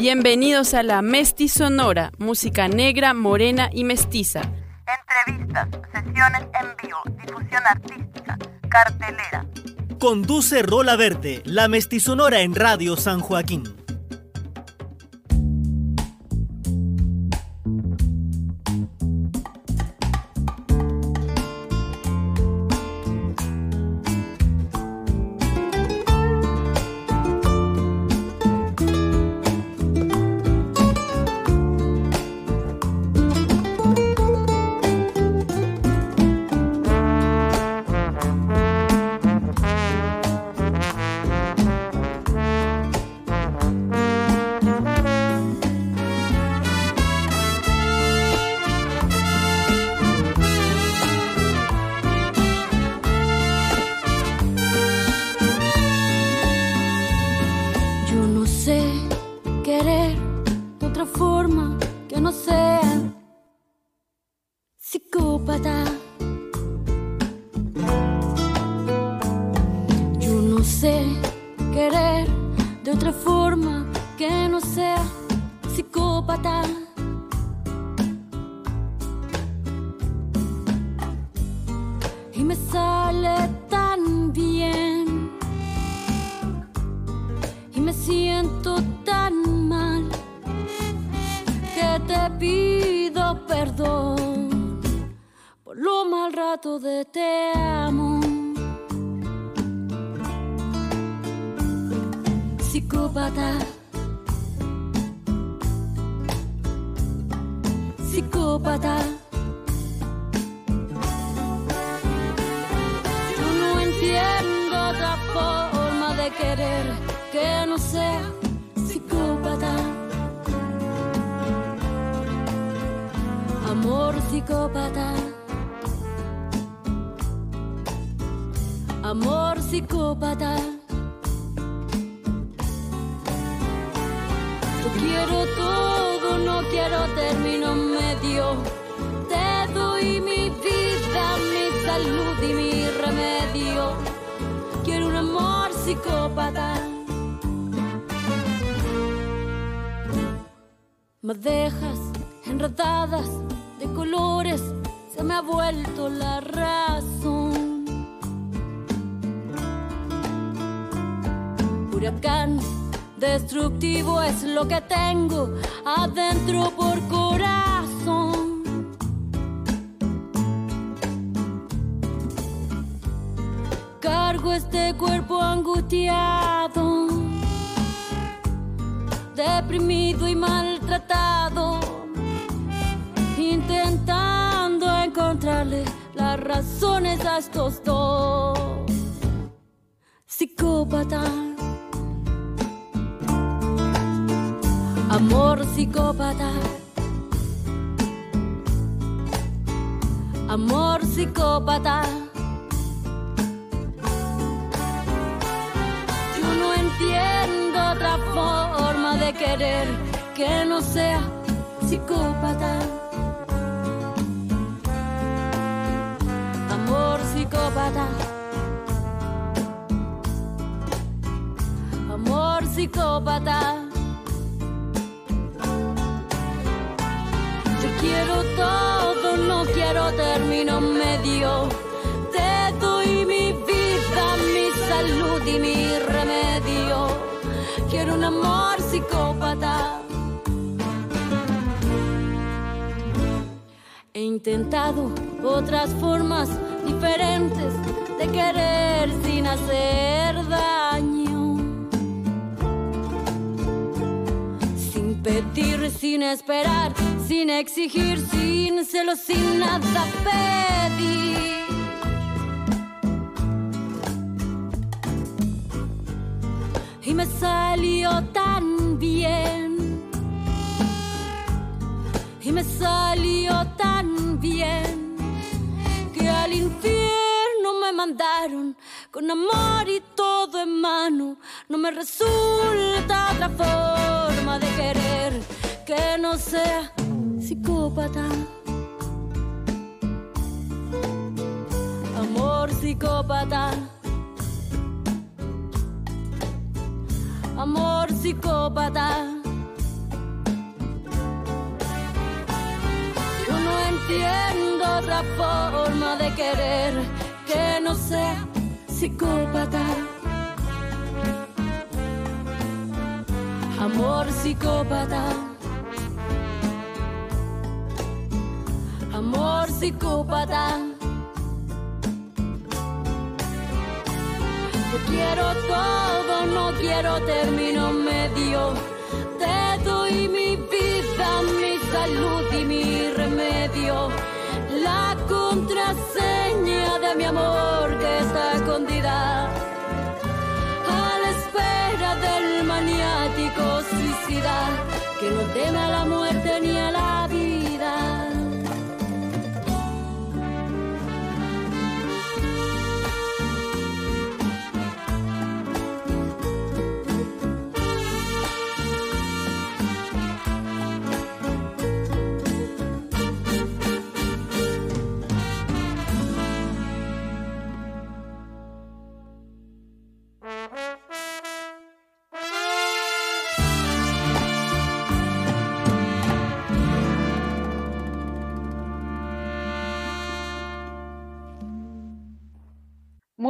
Bienvenidos a la Mesti Sonora, música negra, morena y mestiza. Entrevistas, sesiones en vivo, difusión artística, cartelera. Conduce Rola Verde, la Sonora en Radio San Joaquín. que no sea psicópata. Amor psicópata. Amor psicópata. Yo quiero todo, no quiero término medio. Te doy mi vida, mi salud y mi remedio. Quiero un amor psicópata. Madejas enredadas de colores, se me ha vuelto la razón. Huracán destructivo es lo que tengo adentro por corazón. Cargo este cuerpo angustiado, deprimido y maltratado, intentando encontrarle las razones a estos dos. Psicópata. Amor psicópata. Amor psicópata. Yo no entiendo otra forma querer que no sea psicópata. Amor psicópata. Amor psicópata. quiero todo, no quiero término medio. Quiero un amor psicópata. He intentado otras formas diferentes de querer sin hacer daño. Sin pedir, sin esperar sin exigir, sin celos, sin nada pedir. Y me salió tan bien. Y me salió tan bien que al infierno me mandaron con amor y todo en mano. No me resulta otra forma de querer que no sea psicópata. Amor psicópata. amor psicópata. Yo no entiendo otra forma de querer que no sea psicópata. Amor psicópata. Amor psicópata. Yo quiero todo, no quiero término medio. Te doy mi vida, mi salud y mi remedio. La contraseña de mi amor que está escondida. A la espera del maniático suicida que no teme a la muerte ni a la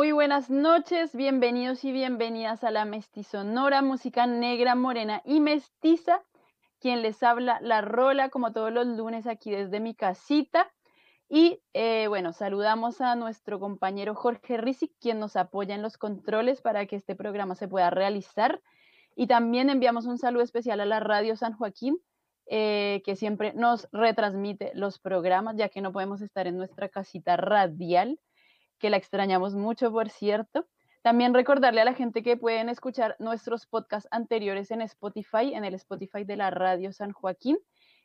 Muy buenas noches, bienvenidos y bienvenidas a la Mestizonora, música negra, morena y mestiza. Quien les habla, La Rola, como todos los lunes aquí desde mi casita. Y eh, bueno, saludamos a nuestro compañero Jorge Rizzi, quien nos apoya en los controles para que este programa se pueda realizar. Y también enviamos un saludo especial a la Radio San Joaquín, eh, que siempre nos retransmite los programas, ya que no podemos estar en nuestra casita radial que la extrañamos mucho, por cierto. También recordarle a la gente que pueden escuchar nuestros podcasts anteriores en Spotify, en el Spotify de la Radio San Joaquín.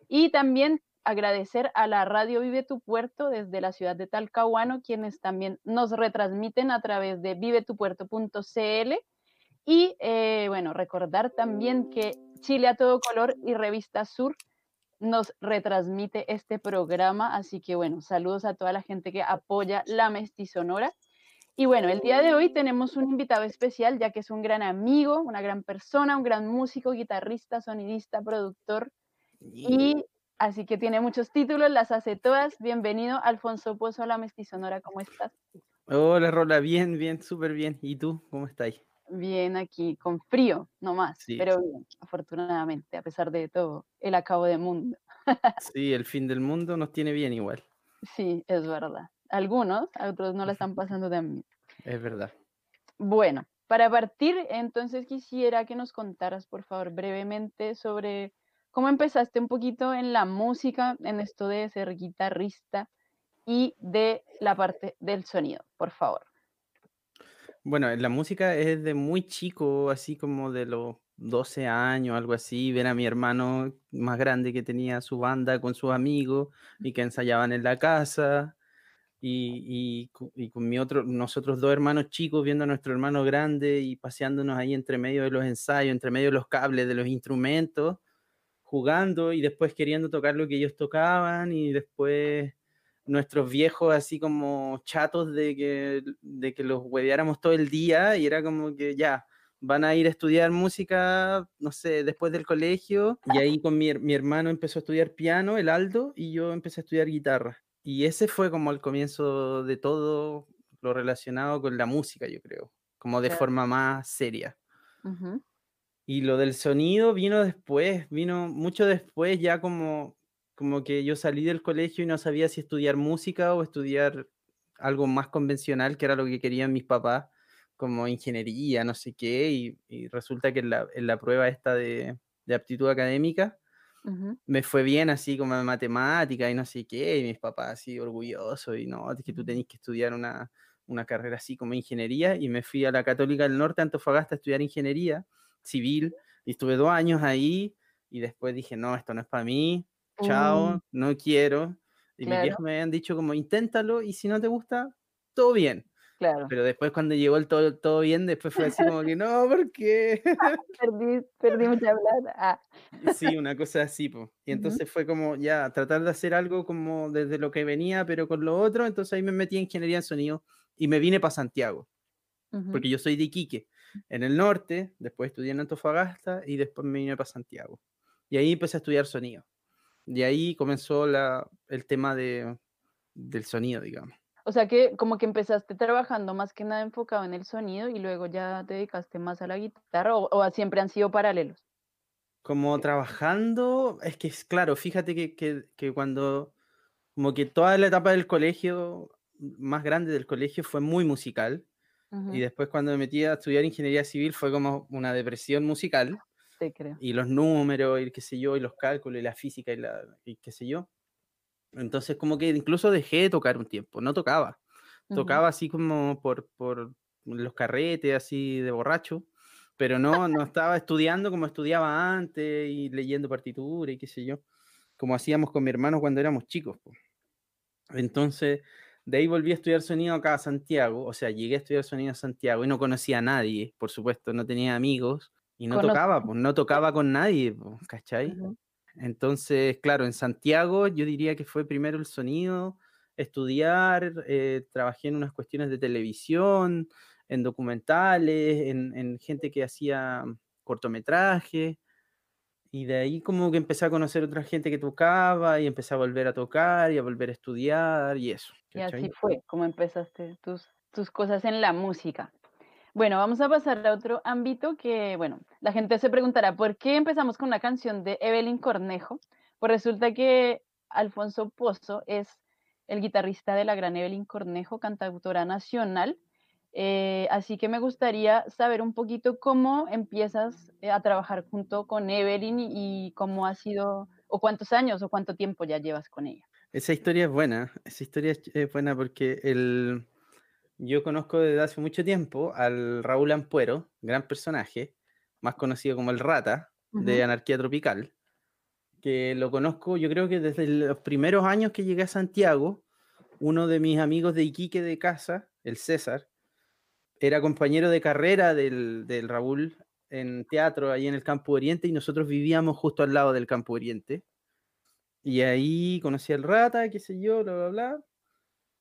Y también agradecer a la Radio Vive tu Puerto desde la ciudad de Talcahuano, quienes también nos retransmiten a través de vivetupuerto.cl. Y eh, bueno, recordar también que Chile a todo color y Revista Sur nos retransmite este programa. Así que bueno, saludos a toda la gente que apoya la Mestizonora. Y bueno, el día de hoy tenemos un invitado especial, ya que es un gran amigo, una gran persona, un gran músico, guitarrista, sonidista, productor. Y así que tiene muchos títulos, las hace todas. Bienvenido, Alfonso Pozo, a la Mestizonora. ¿Cómo estás? Hola, Rola, bien, bien, súper bien. ¿Y tú, cómo estás? Bien, aquí, con frío nomás, Sí. pero bien, afortunadamente, a pesar de todo, el acabo de mundo. Sí, el fin del mundo nos tiene bien igual, Sí, es verdad. Algunos, a otros no la están pasando tan bien. es verdad. Bueno, para partir, entonces quisiera que nos contaras, por favor, brevemente sobre cómo empezaste un poquito en la música, en esto de ser guitarrista y de la parte del sonido, por favor. Bueno, la música es de muy chico, así como de los 12 años, algo así, ver a mi hermano más grande que tenía su banda con sus amigos y que ensayaban en la casa. Y, y y con mi otro, nosotros dos hermanos chicos viendo a nuestro hermano grande y paseándonos ahí entre medio de los ensayos, entre medio de los cables de los instrumentos, jugando y después queriendo tocar lo que ellos tocaban y después nuestros viejos así como chatos de que, de que los hueveáramos todo el día y era como que ya, van a ir a estudiar música, no sé, después del colegio y ahí con mi, mi hermano empezó a estudiar piano, el Aldo, y yo empecé a estudiar guitarra. Y ese fue como el comienzo de todo lo relacionado con la música, yo creo, como de Claro. forma más seria. Y lo del sonido vino después, vino mucho después, ya como, como que yo salí del colegio y no sabía si estudiar música o estudiar algo más convencional, que era lo que querían mis papás, como ingeniería, no sé qué, y, y resulta que en la, en la prueba esta de, de aptitud académica me fue bien así como en matemática y no sé qué, y mis papás así orgullosos, y no, es que tú tenés que estudiar una, una carrera así como ingeniería, y me fui a la Católica del Norte, Antofagasta, a estudiar ingeniería civil, y estuve dos años ahí, y después dije, no, esto no es para mí, chao, Mm. no quiero, y mis Claro. viejos me habían dicho como, inténtalo, y si no te gusta, todo bien, Claro, pero después cuando llegó el todo, todo bien, después fue así como que, no, ¿por qué? perdí, perdí mucha plata. Ah, Sí, una cosa así, po. Y entonces fue como ya tratar de hacer algo como desde lo que venía, pero con lo otro. Entonces ahí me metí en ingeniería en sonido y me vine para Santiago, ujú. porque yo soy de Iquique, en el norte, después estudié en Antofagasta y después me vine para Santiago. Y ahí empecé a estudiar sonido. Y ahí comenzó la, el tema de, del sonido, digamos. O sea que como que empezaste trabajando más que nada enfocado en el sonido y luego ya te dedicaste más a la guitarra o, o siempre han sido paralelos. Como trabajando, es que es claro, fíjate que, que, que cuando, como que toda la etapa del colegio, más grande del colegio, fue muy musical. Y después cuando me metí a estudiar ingeniería civil fue como una depresión musical. Te creo. Y los números, y qué sé yo, y los cálculos, y la física, y, la, y qué sé yo. Entonces como que incluso dejé de tocar un tiempo, no tocaba. Tocaba así como por, por los carretes, así de borracho, pero no, no estaba estudiando como estudiaba antes y leyendo partitura y qué sé yo, como hacíamos con mi hermano cuando éramos chicos. Entonces, de ahí volví a estudiar sonido acá a Santiago, o sea, llegué a estudiar sonido a Santiago y no conocía a nadie, por supuesto, no tenía amigos y no tocaba, pues no tocaba con nadie, ¿cachai? Entonces, claro, en Santiago yo diría que fue primero el sonido, estudiar, eh, trabajé en unas cuestiones de televisión, en documentales, en, en gente que hacía cortometrajes, y de ahí como que empecé a conocer otra gente que tocaba y empecé a volver a tocar y a volver a estudiar y eso. Y así fue como empezaste tus, tus cosas en la música. Bueno, vamos a pasar a otro ámbito que, bueno, la gente se preguntará, ¿por qué empezamos con una canción de Evelyn Cornejo? Pues resulta que Alfonso Pozo es el guitarrista de la gran Evelyn Cornejo, cantautora nacional. Eh, así que me gustaría saber un poquito cómo empiezas eh, a trabajar junto con Evelyn y, cómo ha sido, o cuántos años o cuánto tiempo ya llevas con ella. Esa historia es buena, esa historia es buena porque el, yo conozco desde hace mucho tiempo al Raúl Ampuero, gran personaje, más conocido como el Rata de. Anarquía Tropical, que lo conozco yo creo que desde los primeros años que llegué a Santiago, uno de mis amigos de Iquique de casa, el César, era compañero de carrera del, del Raúl en teatro ahí en el Campo Oriente y nosotros vivíamos justo al lado del Campo Oriente. Y ahí conocí al Rata, qué sé yo, bla, bla, bla.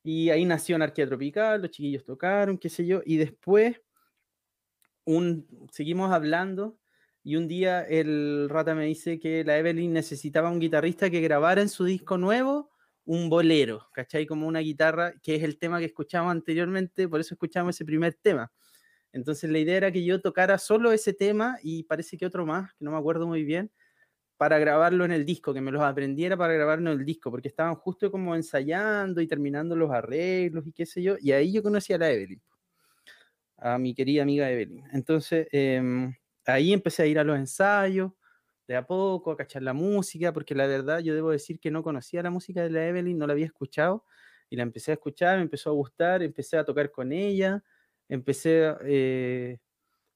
Y ahí nació Anarquía Tropical, los chiquillos tocaron, qué sé yo. Y después un, seguimos hablando y un día el Rata me dice que la Evelyn necesitaba un guitarrista que grabara en su disco nuevo un bolero, ¿cachai? Como una guitarra, que es el tema que escuchamos anteriormente, por eso escuchamos ese primer tema. Entonces la idea era que yo tocara solo ese tema y parece que otro más, que no me acuerdo muy bien, para grabarlo en el disco, que me los aprendiera para grabarlo en el disco, porque estaban justo como ensayando y terminando los arreglos y qué sé yo, y ahí yo conocí a la Evelyn, a mi querida amiga Evelyn. Entonces em, ahí empecé a ir a los ensayos, de a poco, a cachar la música, porque la verdad yo debo decir que no conocía la música de la Evelyn, no la había escuchado, y la empecé a escuchar, me empezó a gustar, empecé a tocar con ella, empecé eh,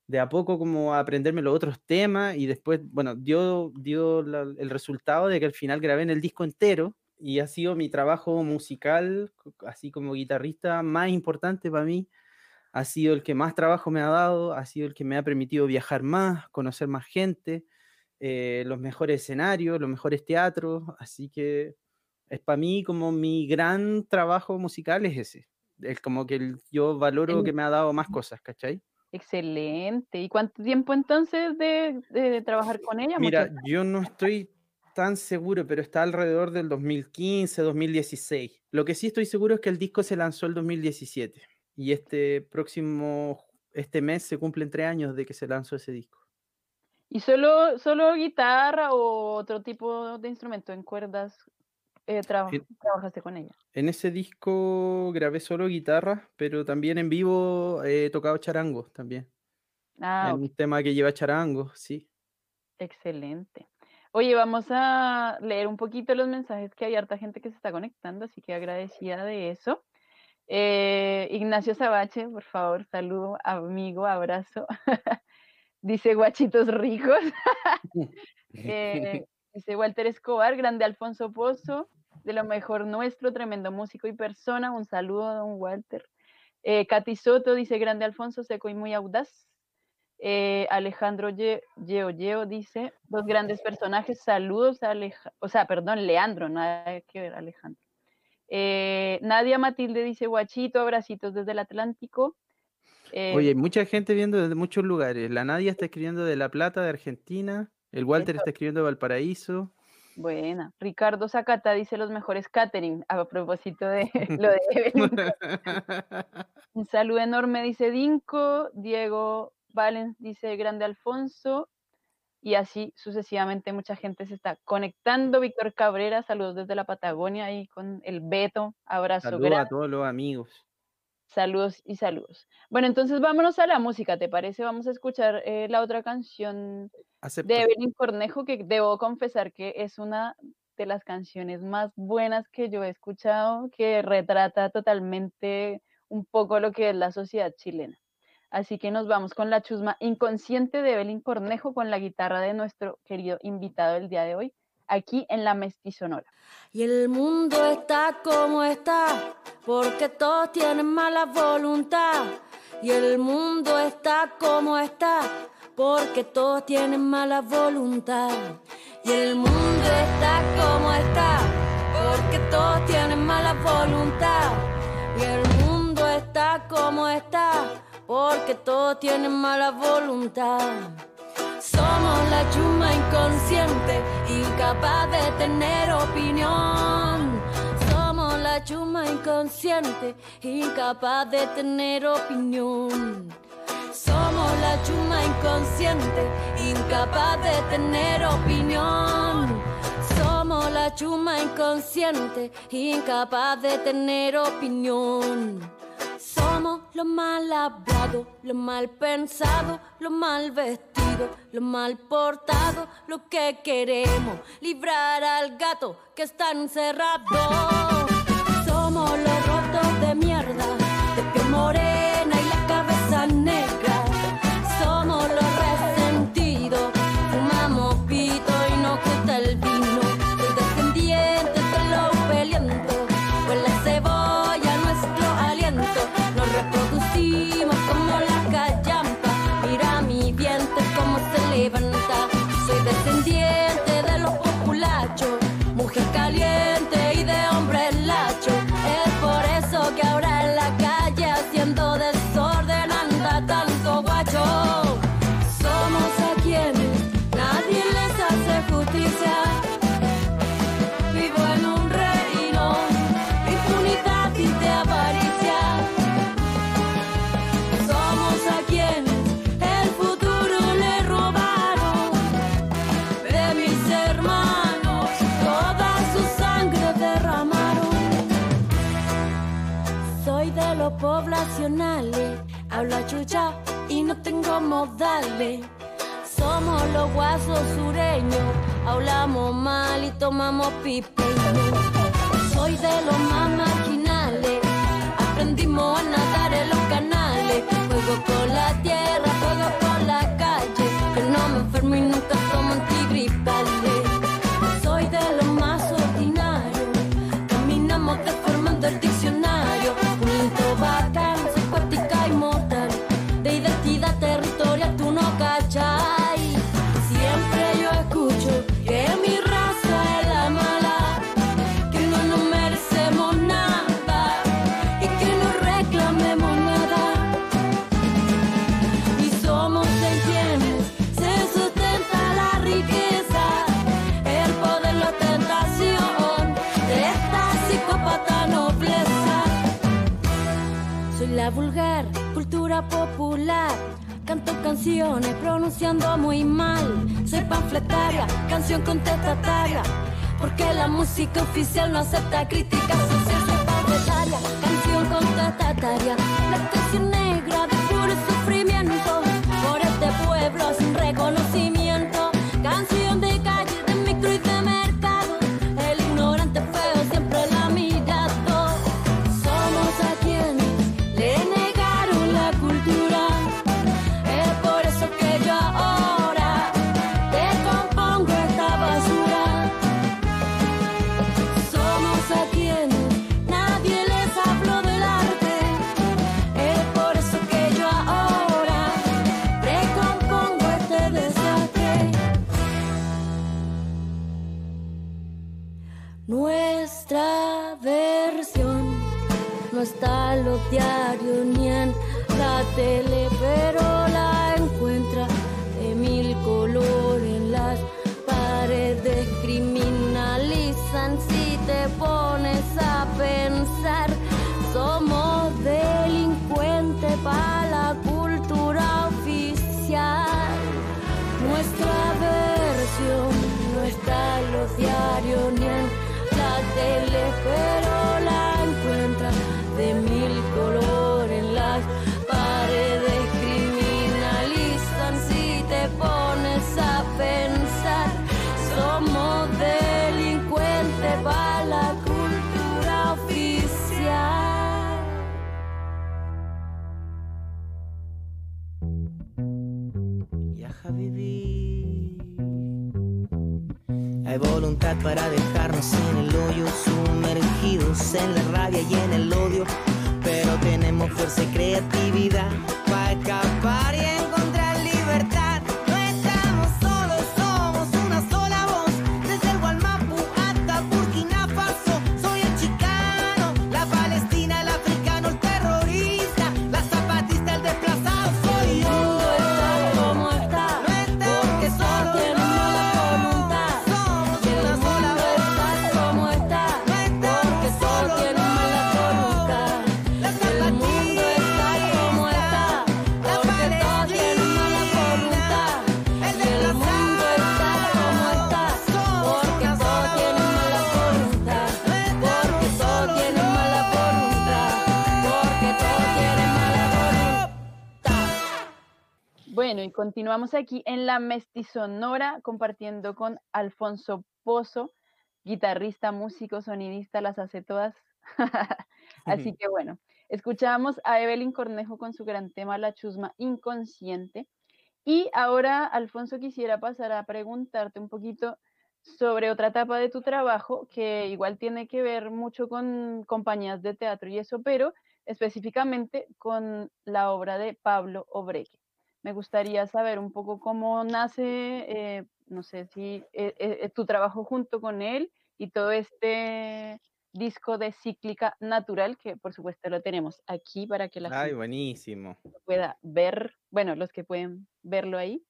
de a poco como a aprenderme los otros temas y después, bueno, dio, dio la- el resultado de que al final grabé en el disco entero y ha sido mi trabajo musical, así como guitarrista, más importante para mí. Ha sido el que más trabajo me ha dado, ha sido el que me ha permitido viajar más, conocer más gente, eh, los mejores escenarios, los mejores teatros, así que es para mí como mi gran trabajo musical es ese. Es como que yo valoro que me ha dado más cosas, ¿cachai? Excelente. ¿Y cuánto tiempo entonces de, de trabajar con ella? Mira, Mucho- yo no estoy tan seguro, pero está alrededor del 2015, 2016. Lo que sí estoy seguro es que el disco se lanzó el 2017 y este próximo, este mes se cumplen tres años de que se lanzó ese disco. ¿Y solo, solo guitarra o otro tipo de instrumento en cuerdas eh, En- trabajaste con ella? En ese disco grabé solo guitarra, pero también en vivo he tocado charango también. Ah, en un tema que lleva charango, sí. excelente. Oye, vamos a leer un poquito los mensajes que hay harta gente que se está conectando, así que agradecida de eso. Eh, Ignacio Sabache, por favor, saludo, amigo, abrazo. Dice guachitos ricos. Eh, dice Walter Escobar, grande Alfonso Pozo, de lo mejor nuestro, tremendo músico y persona. Un saludo, don Walter. Eh, Katy Soto dice, grande Alfonso, seco y muy audaz. Eh, Alejandro Ye- Yeo Yeo dice, dos grandes personajes, saludos a Aleja o sea, perdón, Leandro, nada que ver, Alejandro. Eh, Nadia Matilde dice, guachito, abracitos desde el Atlántico. Eh, Oye, hay mucha gente viendo desde muchos lugares. La Nadia está escribiendo de La Plata, de Argentina. El Walter Eso. está escribiendo de Valparaíso. Buena. Ricardo Zacata dice los mejores catering a propósito de lo de Evelyn. Un saludo enorme, dice Dinko. Diego Valens dice Grande Alfonso. Y así sucesivamente mucha gente se está conectando. Víctor Cabrera, saludos desde la Patagonia ahí con el Beto. Abrazo Saludos a todos los amigos. Saludos y saludos. Bueno, entonces vámonos a la música, ¿te parece? Vamos a escuchar eh, la otra canción Acepto. de Evelyn Cornejo, que debo confesar que es una de las canciones más buenas que yo he escuchado, que retrata totalmente un poco lo que es la sociedad chilena. Así que nos vamos con la chusma inconsciente de Evelyn Cornejo con la guitarra de nuestro querido invitado el día de hoy, aquí en la Mestizonora. Y el mundo está como está, porque todos tienen mala voluntad. Y el mundo está como está, porque todos tienen mala voluntad. Y el mundo está como está, porque todos tienen mala voluntad. Y el mundo está como está, porque todos tienen mala voluntad. Somos la chuma inconsciente, incapaz de tener opinión. Somos la chuma inconsciente, incapaz de tener opinión. Somos la chuma inconsciente, incapaz de tener opinión. Somos la chuma inconsciente, incapaz de tener opinión. Somos lo mal hablado, lo mal pensado, lo mal vestido, lo mal portado, lo que queremos, librar al gato que está encerrado. Somos los Los poblacionales, hablo a chucha y no tengo modales. Somos los guasos sureños, hablamos mal y tomamos pipe. Soy de los más marginales, aprendimos a nadar en los canales. Juego con la tierra, popular. Canto canciones pronunciando muy mal. Soy panfletaria, canción contestataria. Porque la música oficial no acepta críticas sociales. Soy panfletaria, canción contestataria. La canción negra de puro sufrimiento. Por este pueblo sin reconocimiento. Nuestra versión. No está en los diarios ni en la tele, pero para dejarnos en el hoyo, sumergidos en la rabia y en el odio, pero tenemos fuerza y creatividad y continuamos aquí en la Mestizonora compartiendo con Alfonso Pozo, guitarrista, músico, sonidista, las hace todas. Así que bueno, escuchábamos a Evelyn Cornejo con su gran tema La chusma inconsciente. Y ahora, Alfonso, quisiera pasar a preguntarte un poquito sobre otra etapa de tu trabajo que igual tiene que ver mucho con compañías de teatro y eso, pero específicamente con la obra de Pablo Obreque. Me gustaría saber un poco cómo nace, eh, no sé si eh, eh, tu trabajo junto con él y todo este disco de cíclica natural, que por supuesto lo tenemos aquí para que la Ay, gente buenísimo. pueda ver, bueno, los que pueden verlo ahí.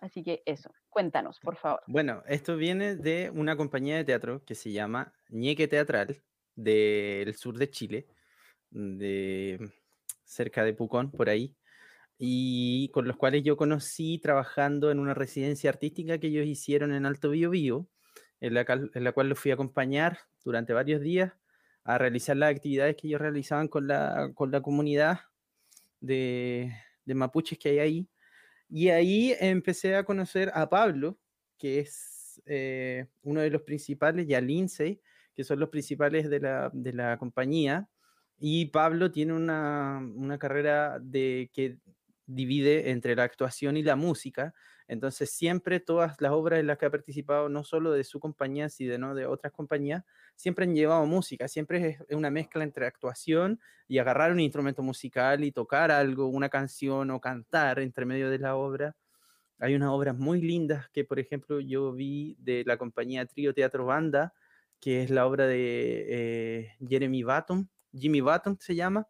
Así que eso, cuéntanos, por favor. Bueno, esto viene de una compañía de teatro que se llama Ñeque Teatral del sur de Chile, de cerca de Pucón, por ahí, y con los cuales yo conocí trabajando en una residencia artística que ellos hicieron en Alto Biobío, en la, cal- en la cual los fui a acompañar durante varios días a realizar las actividades que ellos realizaban con la, con la comunidad de, de mapuches que hay ahí. Y ahí empecé a conocer a Pablo, que es eh, uno de los principales, y a Lindsay, que son los principales de la, de la compañía. Y Pablo tiene una, una carrera de, que divide entre la actuación y la música. Entonces, siempre todas las obras en las que ha participado, no solo de su compañía, sino de otras compañías, siempre han llevado música. Siempre es una mezcla entre actuación y agarrar un instrumento musical y tocar algo, una canción o cantar entre medio de la obra. Hay unas obras muy lindas que, por ejemplo, yo vi de la compañía Trío Teatro Banda, que es la obra de eh, Jeremy Button, Jimmy Button se llama,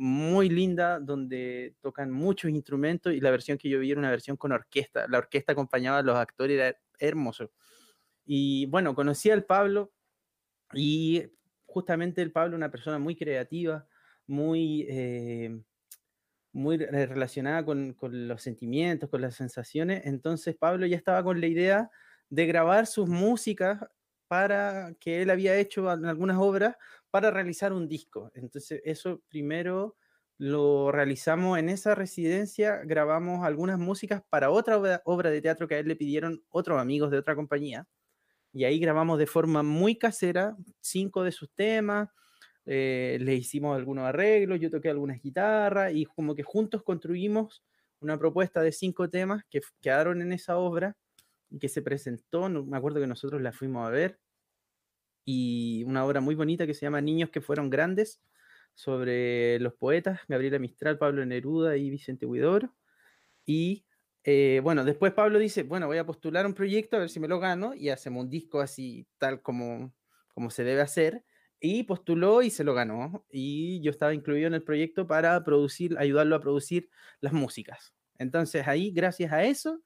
muy linda, donde tocan muchos instrumentos y la versión que yo vi era una versión con orquesta. La orquesta acompañaba a los actores, era hermoso. Y bueno, conocí al Pablo y justamente el Pablo, una persona muy creativa, muy, eh, muy re- relacionada con los sentimientos, con las sensaciones. Entonces Pablo ya estaba con la idea de grabar sus músicas para que él había hecho algunas obras para realizar un disco. Entonces eso primero lo realizamos en esa residencia, grabamos algunas músicas para otra obra, de teatro que a él le pidieron otros amigos de otra compañía. Y ahí grabamos de forma muy casera cinco de sus temas, eh, le hicimos algunos arreglos, yo toqué algunas guitarras y como que juntos construimos una propuesta de cinco temas que quedaron en esa obra que se presentó, no- me acuerdo que nosotros la fuimos a ver, y una obra muy bonita que se llama Niños que fueron grandes, sobre los poetas, Gabriela Mistral, Pablo Neruda y Vicente Huidobro. Y eh, bueno, después Pablo dice, bueno, voy a postular un proyecto a ver si me lo gano y hacemos un disco así, tal como, como se debe hacer. Y postuló y se lo ganó. Y yo estaba incluido en el proyecto para producir, ayudarlo a producir las músicas. Entonces ahí, gracias a eso,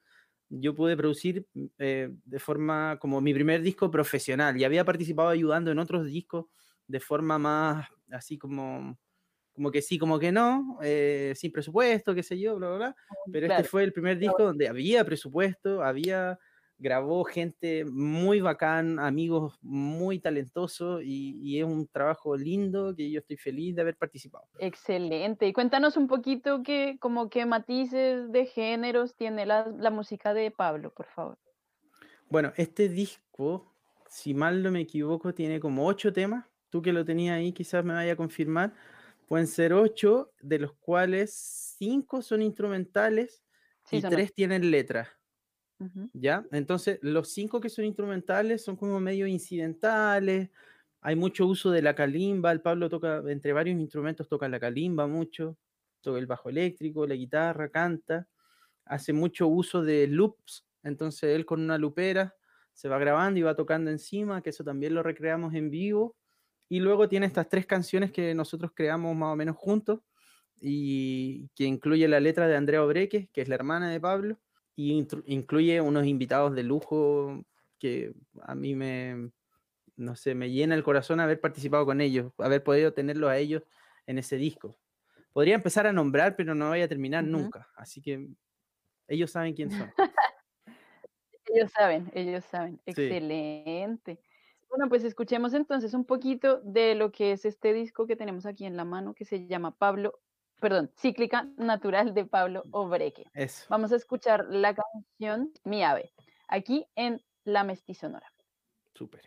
yo pude producir eh, de forma como mi primer disco profesional. Y había participado ayudando en otros discos de forma más así como, como que sí, como que no, eh, sin presupuesto, qué sé yo, bla, bla, bla. Pero Claro. este fue el primer disco donde había presupuesto, había, grabó gente muy bacán, amigos muy talentosos y, y es un trabajo lindo que yo estoy feliz de haber participado. Excelente. Y cuéntanos un poquito qué, como qué matices de géneros tiene la, la música de Pablo, por favor. Bueno, este disco, si mal no me equivoco, tiene como ocho temas. Tú que lo tenías ahí, quizás me vaya a confirmar. Pueden ser ocho, de los cuales cinco son instrumentales Sí, y tres tienen letras. ¿Ya? Entonces, los cinco que son instrumentales son como medio incidentales. Hay mucho uso de la calimba. El Pablo toca, entre varios instrumentos, toca la calimba mucho. Toca el bajo eléctrico, la guitarra, canta. Hace mucho uso de loops. Entonces, él con una lupera se va grabando y va tocando encima, que eso también lo recreamos en vivo. Y luego tiene estas tres canciones que nosotros creamos más o menos juntos y que incluye la letra de Andrea Obreque, que es la hermana de Pablo, y incluye unos invitados de lujo que a mí me, no sé, me llena el corazón haber participado con ellos, haber podido tenerlos a ellos en ese disco. Podría empezar a nombrar, pero no voy a terminar nunca, así que ellos saben quién son. Ellos saben, ellos saben. Sí. Excelente. Bueno, pues escuchemos entonces un poquito de lo que es este disco que tenemos aquí en la mano, que se llama Pablo, perdón, Cíclica Natural de Pablo Obreque. Eso. Vamos a escuchar la canción Mi Ave, aquí en La Mestizonora. Súper.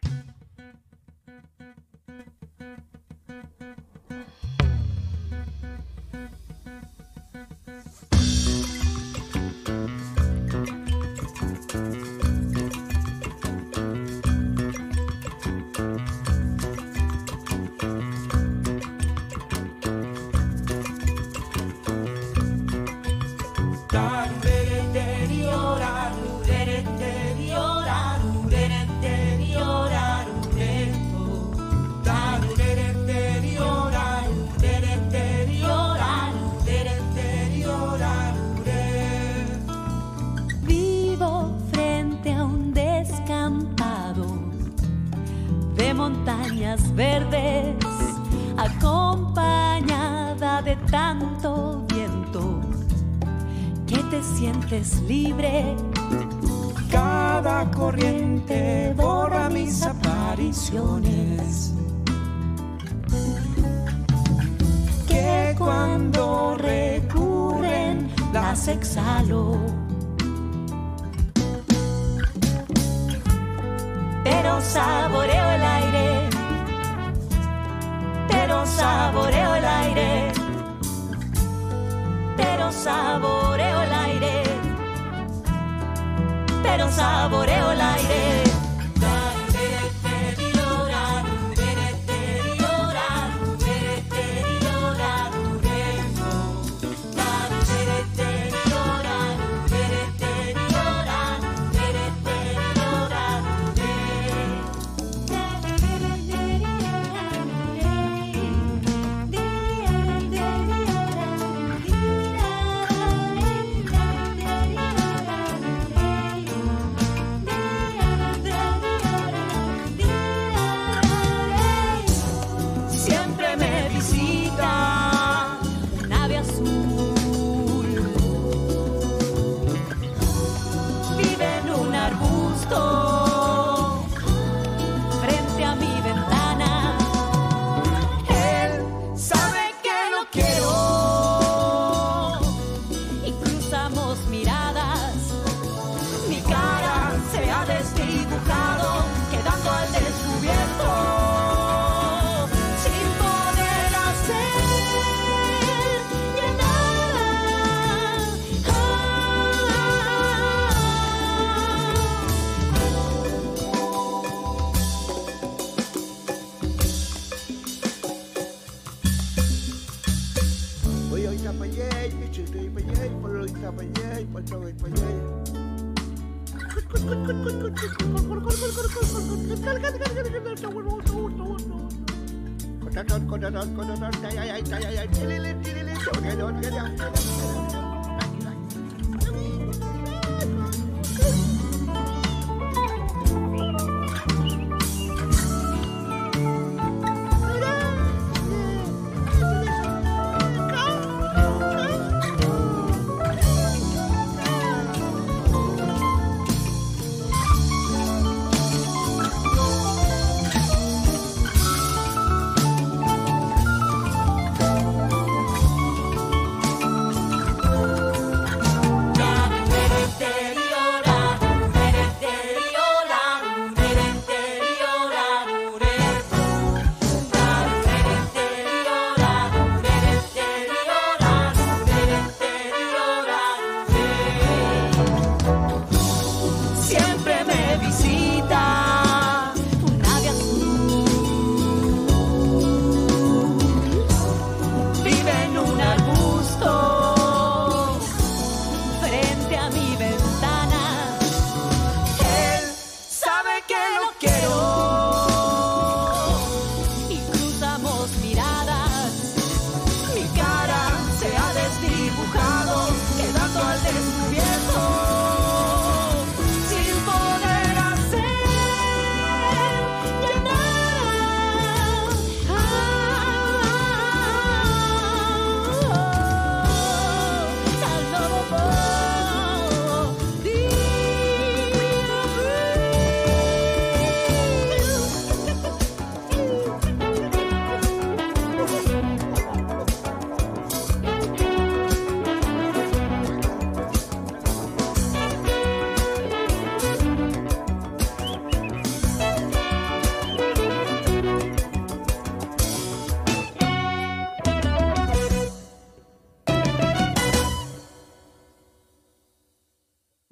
Verdes, acompañada de tanto viento que te sientes libre. Cada corriente borra mis apariciones. Que cuando recurren las exhalo. Pero saboreo el aire. Pero saboreo el aire. Pero saboreo el aire. Pero saboreo el aire. Don't get down, get down, get down.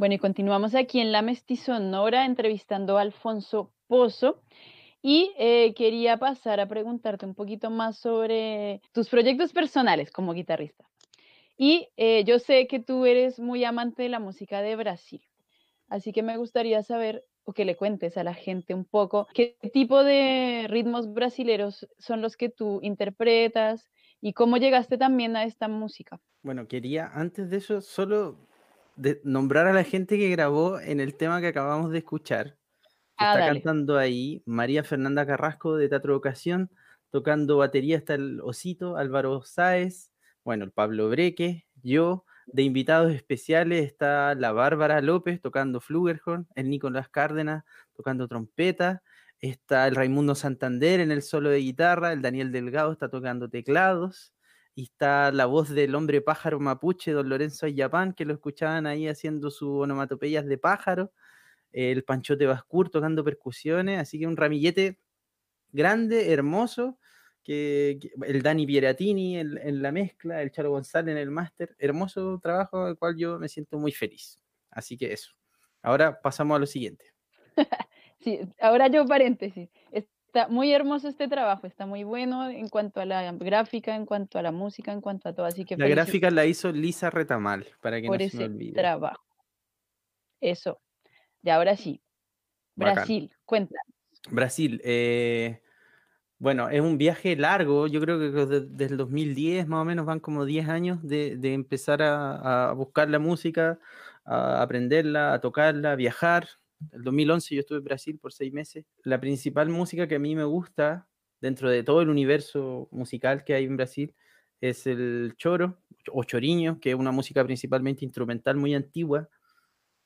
Bueno, y continuamos aquí en La Mestizonora entrevistando a Alfonso Pozo. Y eh, quería pasar a preguntarte un poquito más sobre tus proyectos personales como guitarrista. Y eh, yo sé que tú eres muy amante de la música de Brasil. Así que me gustaría saber o que le cuentes a la gente un poco qué tipo de ritmos brasileros son los que tú interpretas y cómo llegaste también a esta música. Bueno, quería antes de eso solo de nombrar a la gente que grabó en el tema que acabamos de escuchar. Ah, está dale. cantando ahí María Fernanda Carrasco de Teatro Ocasión, tocando batería está el Osito, Álvaro Sáez, bueno, el Pablo Breque, yo, de invitados especiales está la Bárbara López tocando flugelhorn, el Nicolás Cárdenas tocando trompeta, está el Raimundo Santander en el solo de guitarra, el Daniel Delgado está tocando teclados, y está la voz del hombre pájaro mapuche, don Lorenzo Ayapán, que lo escuchaban ahí haciendo sus onomatopeyas de pájaro, el Panchote Bascur tocando percusiones, así que un ramillete grande, hermoso, que, el Dani Pieratini en, en la mezcla, el Charo González en el máster, hermoso trabajo al cual yo me siento muy feliz. Así que eso. Ahora pasamos a lo siguiente. Sí, ahora yo paréntesis. Está muy hermoso este trabajo, está muy bueno en cuanto a la gráfica, en cuanto a la música, en cuanto a todo. Así que La gráfica la hizo Lisa Retamal, para que por no se me ese olvide. trabajo. Eso. Y ahora sí, Bacán. Brasil, cuenta. Brasil, eh, bueno, es un viaje largo, yo creo que de- desde el 2010 más o menos van como 10 años de, de empezar a, a buscar la música, a aprenderla, a tocarla, a viajar. El 2011 yo estuve en Brasil por seis meses. La principal música que a mí me gusta dentro de todo el universo musical que hay en Brasil es el choro o choriño, que es una música principalmente instrumental muy antigua,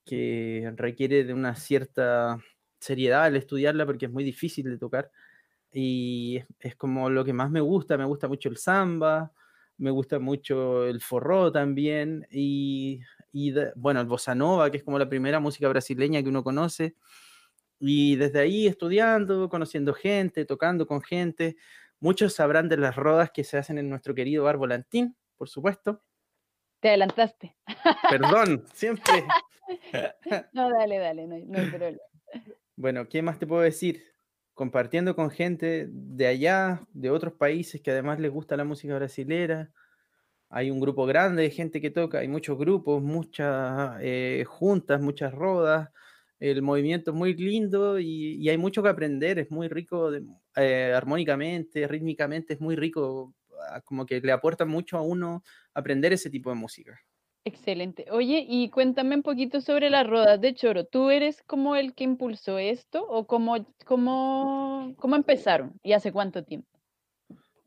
que requiere de una cierta seriedad al estudiarla porque es muy difícil de tocar y es, es como lo que más me gusta, me gusta mucho el samba, me gusta mucho el forró también y, y de- bueno, el bossa nova, que es como la primera música brasileña que uno conoce y desde ahí estudiando, conociendo gente, tocando con gente, muchos sabrán de las rodas que se hacen en nuestro querido bar Volantín, por supuesto. Te adelantaste. Perdón, siempre. No, dale, dale, no, no hay problema. Bueno, ¿qué más te puedo decir? Compartiendo con gente de allá, de otros países que además les gusta la música brasilera. Hay un grupo grande de gente que toca, hay muchos grupos, muchas eh, juntas, muchas rodas. El movimiento es muy lindo y, hay mucho que aprender, es muy rico de- eh, armónicamente, rítmicamente, es muy rico, ah, como que le aporta mucho a uno aprender ese tipo de música. Excelente. Oye, y cuéntame un poquito sobre las rodas de choro. ¿Tú eres como el que impulsó esto o cómo, cómo, cómo empezaron y hace cuánto tiempo?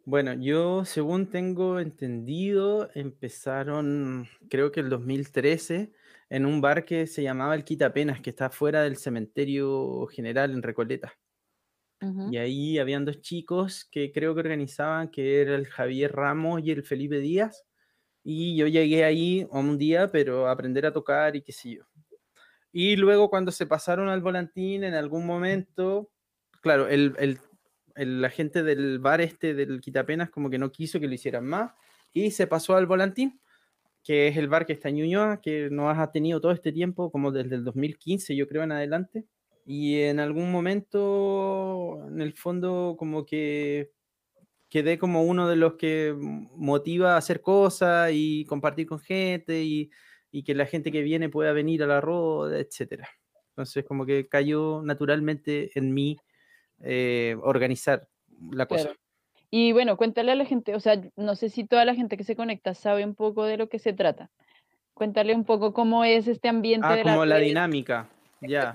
Bueno, yo según tengo entendido, empezaron creo que el 2013 en un bar que se llamaba El Quitapenas, que está fuera del cementerio general en Recoleta. Y ahí habían dos chicos que creo que organizaban, que era el Javier Ramos y el Felipe Díaz. Y yo llegué ahí un día, pero a aprender a tocar y qué sé yo. Y luego cuando se pasaron al volantín, en algún momento, claro, el, el- el- la gente del bar este del Quitapenas como que no quiso que lo hicieran más y se pasó al volantín, que es el bar que está en Ñuñoa, que nos ha tenido todo este tiempo, como desde el 2015 yo creo en adelante. Y en algún momento, en el fondo, como que quedé como uno de los que motiva hacer cosas y compartir con gente y, y que la gente que viene pueda venir a la roda, etcétera. Entonces, como que cayó naturalmente en mí eh, organizar la cosa. Claro. Y bueno, cuéntale a la gente, o sea, no sé si toda la gente que se conecta sabe un poco de lo que se trata. Cuéntale un poco cómo es este ambiente Ah, de como la dinámica. Ya,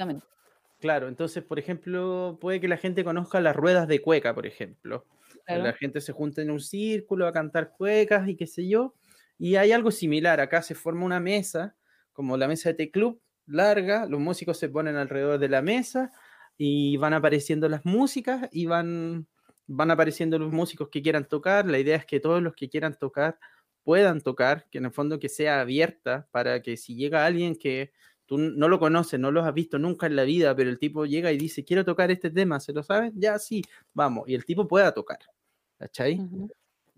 claro. Entonces, por ejemplo, puede que la gente conozca las ruedas de cueca, por ejemplo. La gente se junta en un círculo a cantar cuecas y qué sé yo. Y hay algo similar. Acá se forma una mesa, como la mesa de T-Club, larga. Los músicos se ponen alrededor de la mesa y van apareciendo las músicas y van, van apareciendo los músicos que quieran tocar. La idea es que todos los que quieran tocar puedan tocar, que en el fondo que sea abierta para que si llega alguien que tú no lo conoces, no lo has visto nunca en la vida, pero el tipo llega y dice, quiero tocar este tema, ¿se lo saben? Ya, sí, vamos, y el tipo pueda tocar, ¿cachai?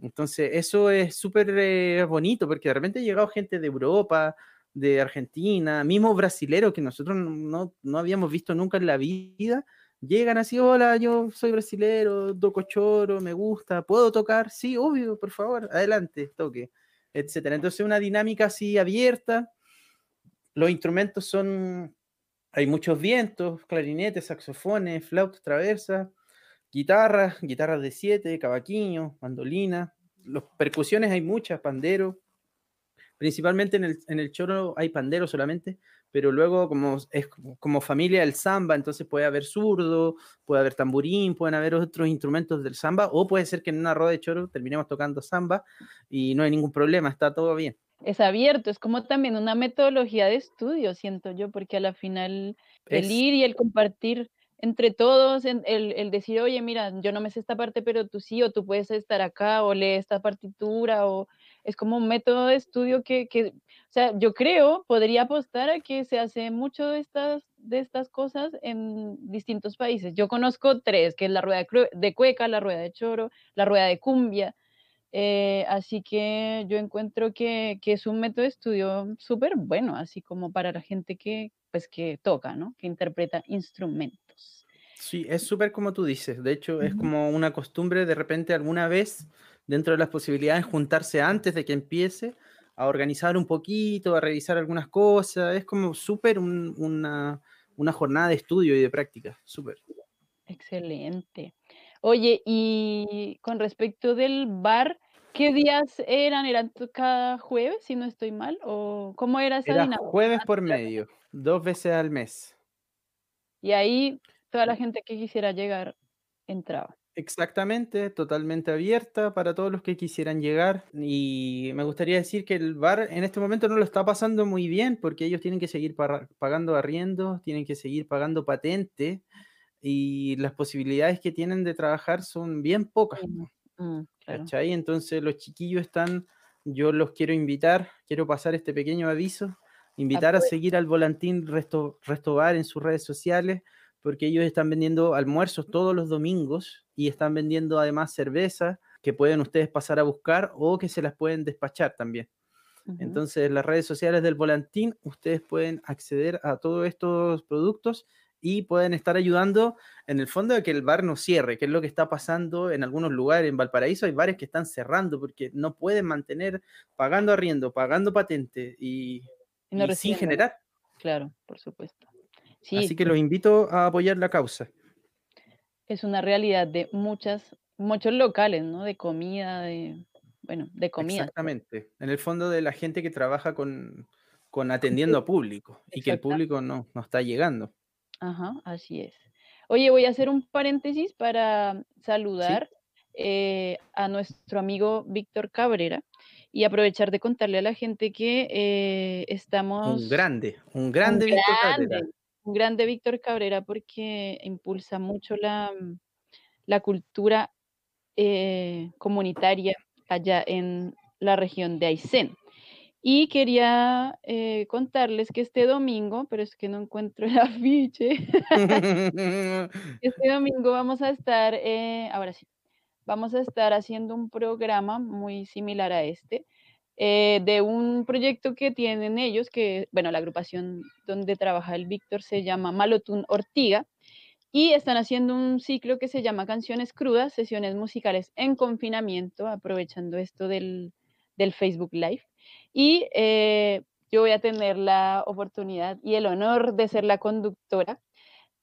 Entonces, eso es súper eh, bonito porque de repente ha llegado gente de Europa, de Argentina, mismo brasilero que nosotros no, no habíamos visto nunca en la vida, llegan así, hola, yo soy brasilero, toco choro, me gusta, ¿puedo tocar? Sí, obvio, por favor, adelante, toque, etcétera. Entonces una dinámica así abierta, los instrumentos son, hay muchos vientos, clarinetes, saxofones, flautas traversas, guitarras, guitarras de siete, cavaquinho, mandolina, los percusiones hay muchas, pandero, principalmente en el, en el choro hay pandero solamente, pero luego como es como familia del samba, entonces puede haber zurdo, puede haber tamborín, pueden haber otros instrumentos del samba, o puede ser que en una rueda de choro terminemos tocando samba y no hay ningún problema, está todo bien. Es abierto, es como también una metodología de estudio, siento yo, porque a la final el Es, ir y el compartir entre todos, el, el decir, oye, mira, yo no me sé esta parte, pero tú sí, o tú puedes estar acá, o lee esta partitura, o es como un método de estudio que, que, o sea, yo creo, podría apostar a que se hace mucho de estas, de estas cosas en distintos países. Yo conozco tres, que es la rueda de, cueca, la rueda de choro, la rueda de cumbia. Eh, así que yo encuentro que, que es un método de estudio súper bueno, así como para la gente que, pues, que toca, ¿no? Que interpreta instrumentos. sí, es súper como tú dices, de hecho es como una costumbre de repente alguna vez dentro de las posibilidades juntarse antes de que empiece a organizar un poquito, a revisar algunas cosas, es como súper un- una, una jornada de estudio y de práctica, súper. Excelente. Oye, y con respecto del bar, ¿qué días eran? ¿Eran cada jueves, si no estoy mal? ¿O cómo era esa Era dinámica? jueves por medio, dos veces al mes. Y ahí toda la gente que quisiera llegar entraba. Exactamente, totalmente abierta para todos los que quisieran llegar. Y me gustaría decir que el bar en este momento no lo está pasando muy bien porque ellos tienen que seguir pagando arriendos, tienen que seguir pagando patente y las posibilidades que tienen de trabajar son bien pocas. Mm, mm. Entonces los chiquillos están, yo los quiero invitar, quiero pasar este pequeño aviso, invitar a seguir al Volantín Resto, Restobar en sus redes sociales, porque ellos están vendiendo almuerzos todos los domingos y están vendiendo además cerveza que pueden ustedes pasar a buscar o que se las pueden despachar también. Entonces, en las redes sociales del Volantín, ustedes pueden acceder a todos estos productos y pueden estar ayudando en el fondo a que el bar no cierre, que es lo que está pasando en algunos lugares. En Valparaíso hay bares que están cerrando porque no pueden mantener pagando arriendo, pagando patente y, Y no y sin generar. Claro, por supuesto. Sí, Así que los invito a apoyar la causa. es una realidad de muchas, muchos locales, ¿no? De comida, de, bueno, de comida. Exactamente. En el fondo de la gente que trabaja con, con atendiendo a público y que el público no, no está llegando. Ajá, así es. Oye, voy a hacer un paréntesis para saludar eh, a nuestro amigo Víctor Cabrera y aprovechar de contarle a la gente que eh, estamos... Un grande, un un grande Víctor Cabrera. Grande, un grande Víctor Cabrera porque impulsa mucho la, mm, la cultura eh, comunitaria allá en la región de Aysén. Y quería eh, contarles que este domingo, pero es que no encuentro el afiche, este domingo vamos a estar, eh, ahora sí, vamos a estar haciendo un programa muy similar a este, eh, de un proyecto que tienen ellos, que, bueno, la agrupación donde trabaja el Víctor se llama Malotún Ortiga, y están haciendo un ciclo que se llama Canciones Crudas, sesiones musicales en confinamiento, aprovechando esto del, del Facebook Live. Y eh, yo voy a tener la oportunidad y el honor de ser la conductora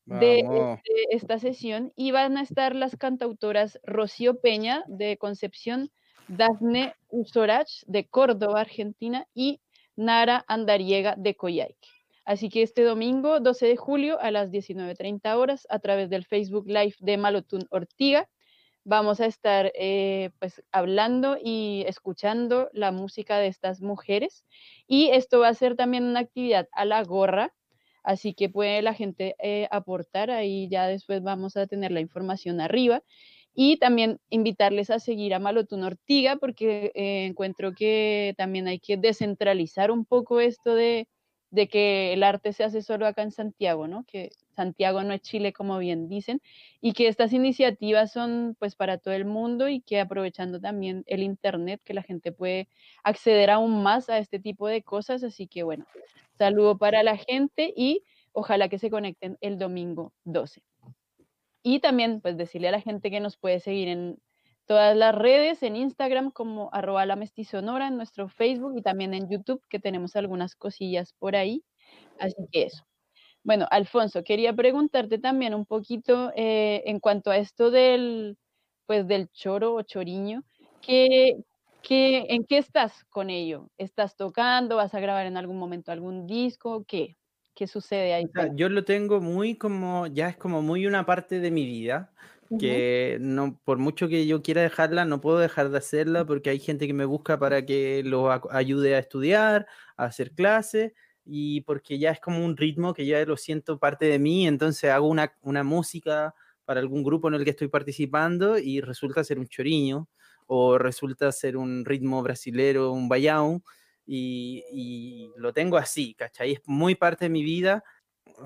de este- esta sesión y van a estar las cantautoras Rocío Peña de Concepción, Dafne Usorach de Córdoba, Argentina y Nara Andariega de Coyhaique. Así que este domingo 12 de julio a las 19.30 horas a través del Facebook Live de Malotún Ortiga vamos a estar eh, pues hablando y escuchando la música de estas mujeres y esto va a ser también una actividad a la gorra Así que puede la gente eh, aportar, ahí ya después vamos a tener la información arriba. Y también invitarles a seguir a Malotún Ortiga, porque eh, encuentro que también hay que descentralizar un poco esto de, de que el arte se hace solo acá en Santiago, ¿no? Que Santiago no es Chile, como bien dicen, y que estas iniciativas son pues para todo el mundo y que aprovechando también el Internet, que la gente puede acceder aún más a este tipo de cosas. Así que bueno, saludo para la gente y ojalá que se conecten el domingo 12. Y también pues decirle a la gente que nos puede seguir en todas las redes, en Instagram como arroba la mestizonora, en nuestro Facebook y también en YouTube, que tenemos algunas cosillas por ahí. Así que eso. Bueno, Alfonso, quería preguntarte también un poquito eh, en cuanto a esto del, pues, del choro o choriño, ¿qué, qué, ¿en qué estás con ello? ¿Estás tocando? ¿Vas a grabar en algún momento algún disco? ¿Qué? ¿Qué sucede ahí? O sea, yo lo tengo muy como, ya es como muy una parte de mi vida, que no, por mucho que yo quiera dejarla, no puedo dejar de hacerla porque hay gente que me busca para que lo ac- ayude a estudiar, a hacer clases, y porque ya es como un ritmo que ya lo siento parte de mí, entonces hago una, una música para algún grupo en el que estoy participando y resulta ser un choriño, o resulta ser un ritmo brasilero, un baião, y, y lo tengo así, ¿cachai? Es muy parte de mi vida,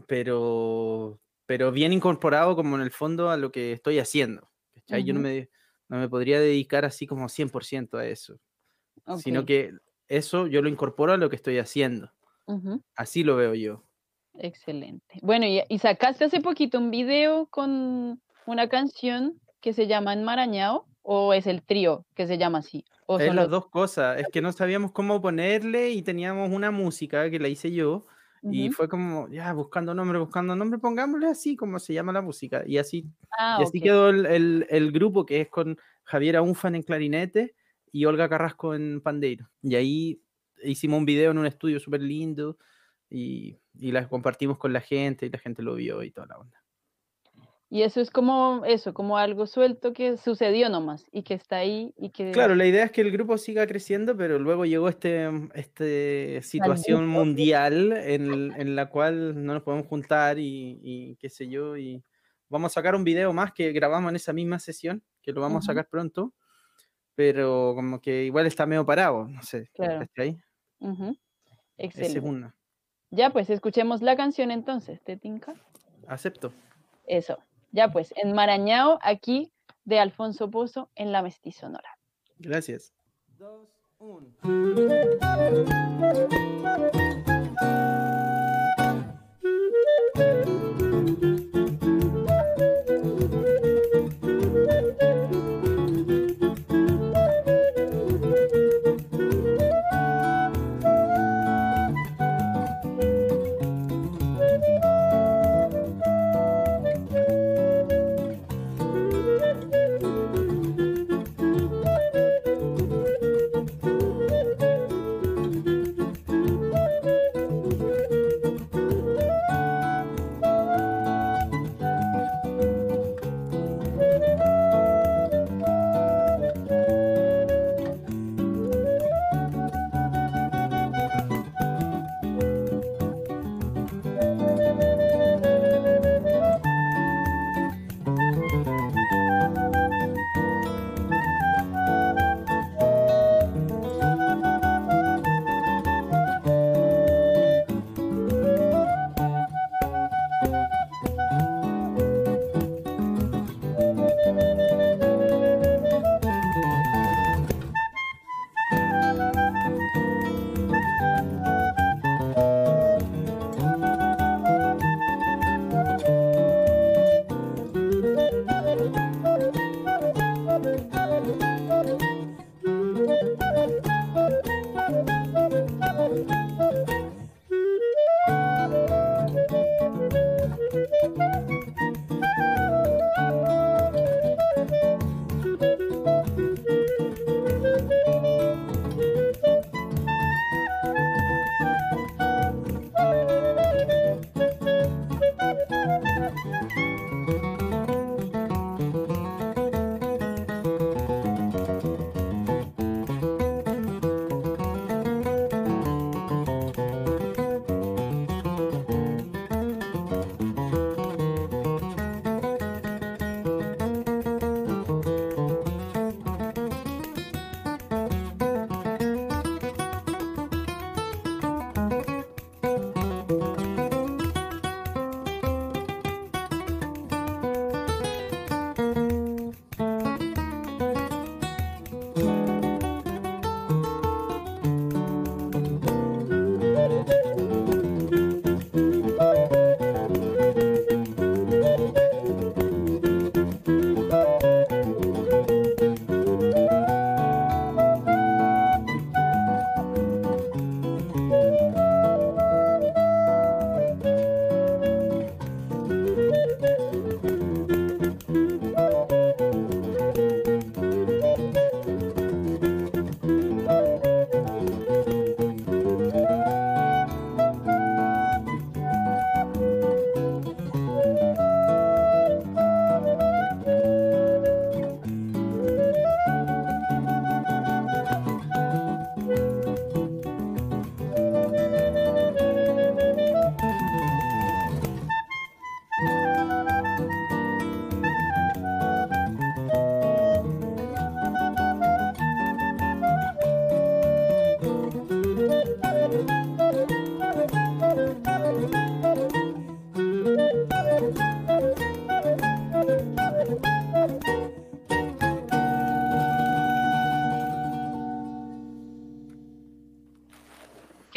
pero, pero bien incorporado como en el fondo a lo que estoy haciendo, ¿cachai? Yo no me, no me podría dedicar así como 100% a eso, sino que eso yo lo incorporo a lo que estoy haciendo, así lo veo yo. excelente. Bueno, y, y sacaste hace poquito un video con una canción que se llama Enmarañado, o es el trío que se llama así, o Es son las los... dos cosas, es que no sabíamos cómo ponerle y teníamos una música que la hice yo y fue como, ya, buscando nombre, buscando nombre, pongámosle así como se llama la música. Y así, Ah, y así quedó el, el- el grupo que es con Javiera Unfan en clarinete y Olga Carrasco en pandeiro. Y ahí hicimos un video en un estudio súper lindo y, y la compartimos con la gente y la gente lo vio y toda la onda. Y eso es como eso, como algo suelto que sucedió nomás y que está ahí y que Claro, la idea es que el grupo siga creciendo, pero luego llegó este, este situación maldito. mundial en, en la cual no nos podemos juntar y, y qué sé yo, y vamos a sacar un video más que grabamos en esa misma sesión, que lo vamos a Ujú, sacar pronto, pero como que igual está medio parado, no sé, claro. ¿cachai? ujú, Esa es Excelente. una. Ya pues, escuchemos la canción entonces, ¿te tinca? Acepto. Eso. Ya pues, Enmarañado aquí de Alfonso Pozo en La Mestizonora. Gracias. Dos, uno.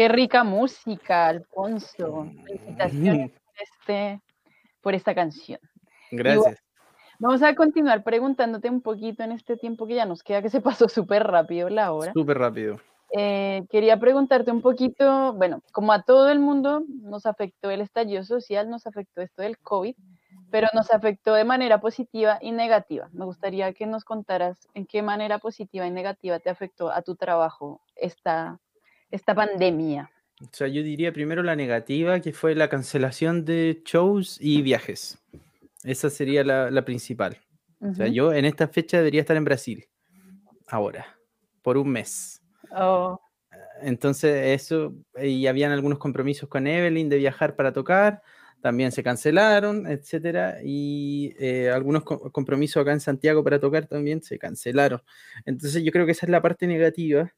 Qué rica música, Alfonso. Felicitaciones por, este, por esta canción. Gracias. Vamos a continuar preguntándote un poquito en este tiempo que ya nos queda, que se pasó súper rápido la hora. Súper rápido. Eh, quería preguntarte un poquito, bueno, como a todo el mundo nos afectó el estallido social, nos afectó esto del COVID, pero nos afectó de manera positiva y negativa. Me gustaría que nos contaras en qué manera positiva y negativa te afectó a tu trabajo esta, esta pandemia. O sea, yo diría primero la negativa, que fue la cancelación de shows y viajes. Esa sería la, la principal. O sea, yo en esta fecha debería estar en Brasil, ahora, por un mes. Oh, Entonces, eso, y habían algunos compromisos con Evelyn de viajar para tocar, también se cancelaron, etcétera, y eh, algunos co- compromisos acá en Santiago para tocar también se cancelaron. Entonces, yo creo que esa es la parte negativa.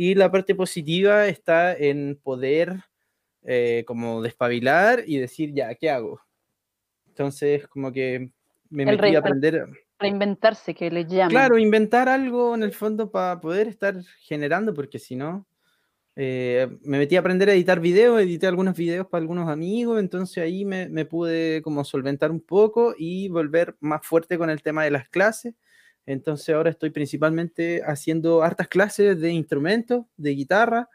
Y la parte positiva está en poder eh, como despabilar y decir, ya, ¿qué hago? Entonces, como que me El metí a aprender. reinventarse, que le llaman. Claro, inventar algo en el fondo para poder estar generando, porque si no, eh, me metí a aprender a editar videos, edité algunos videos para algunos amigos, entonces ahí me, me pude como solventar un poco y volver más fuerte con el tema de las clases. Entonces ahora estoy principalmente haciendo hartas clases de instrumentos, de guitarra,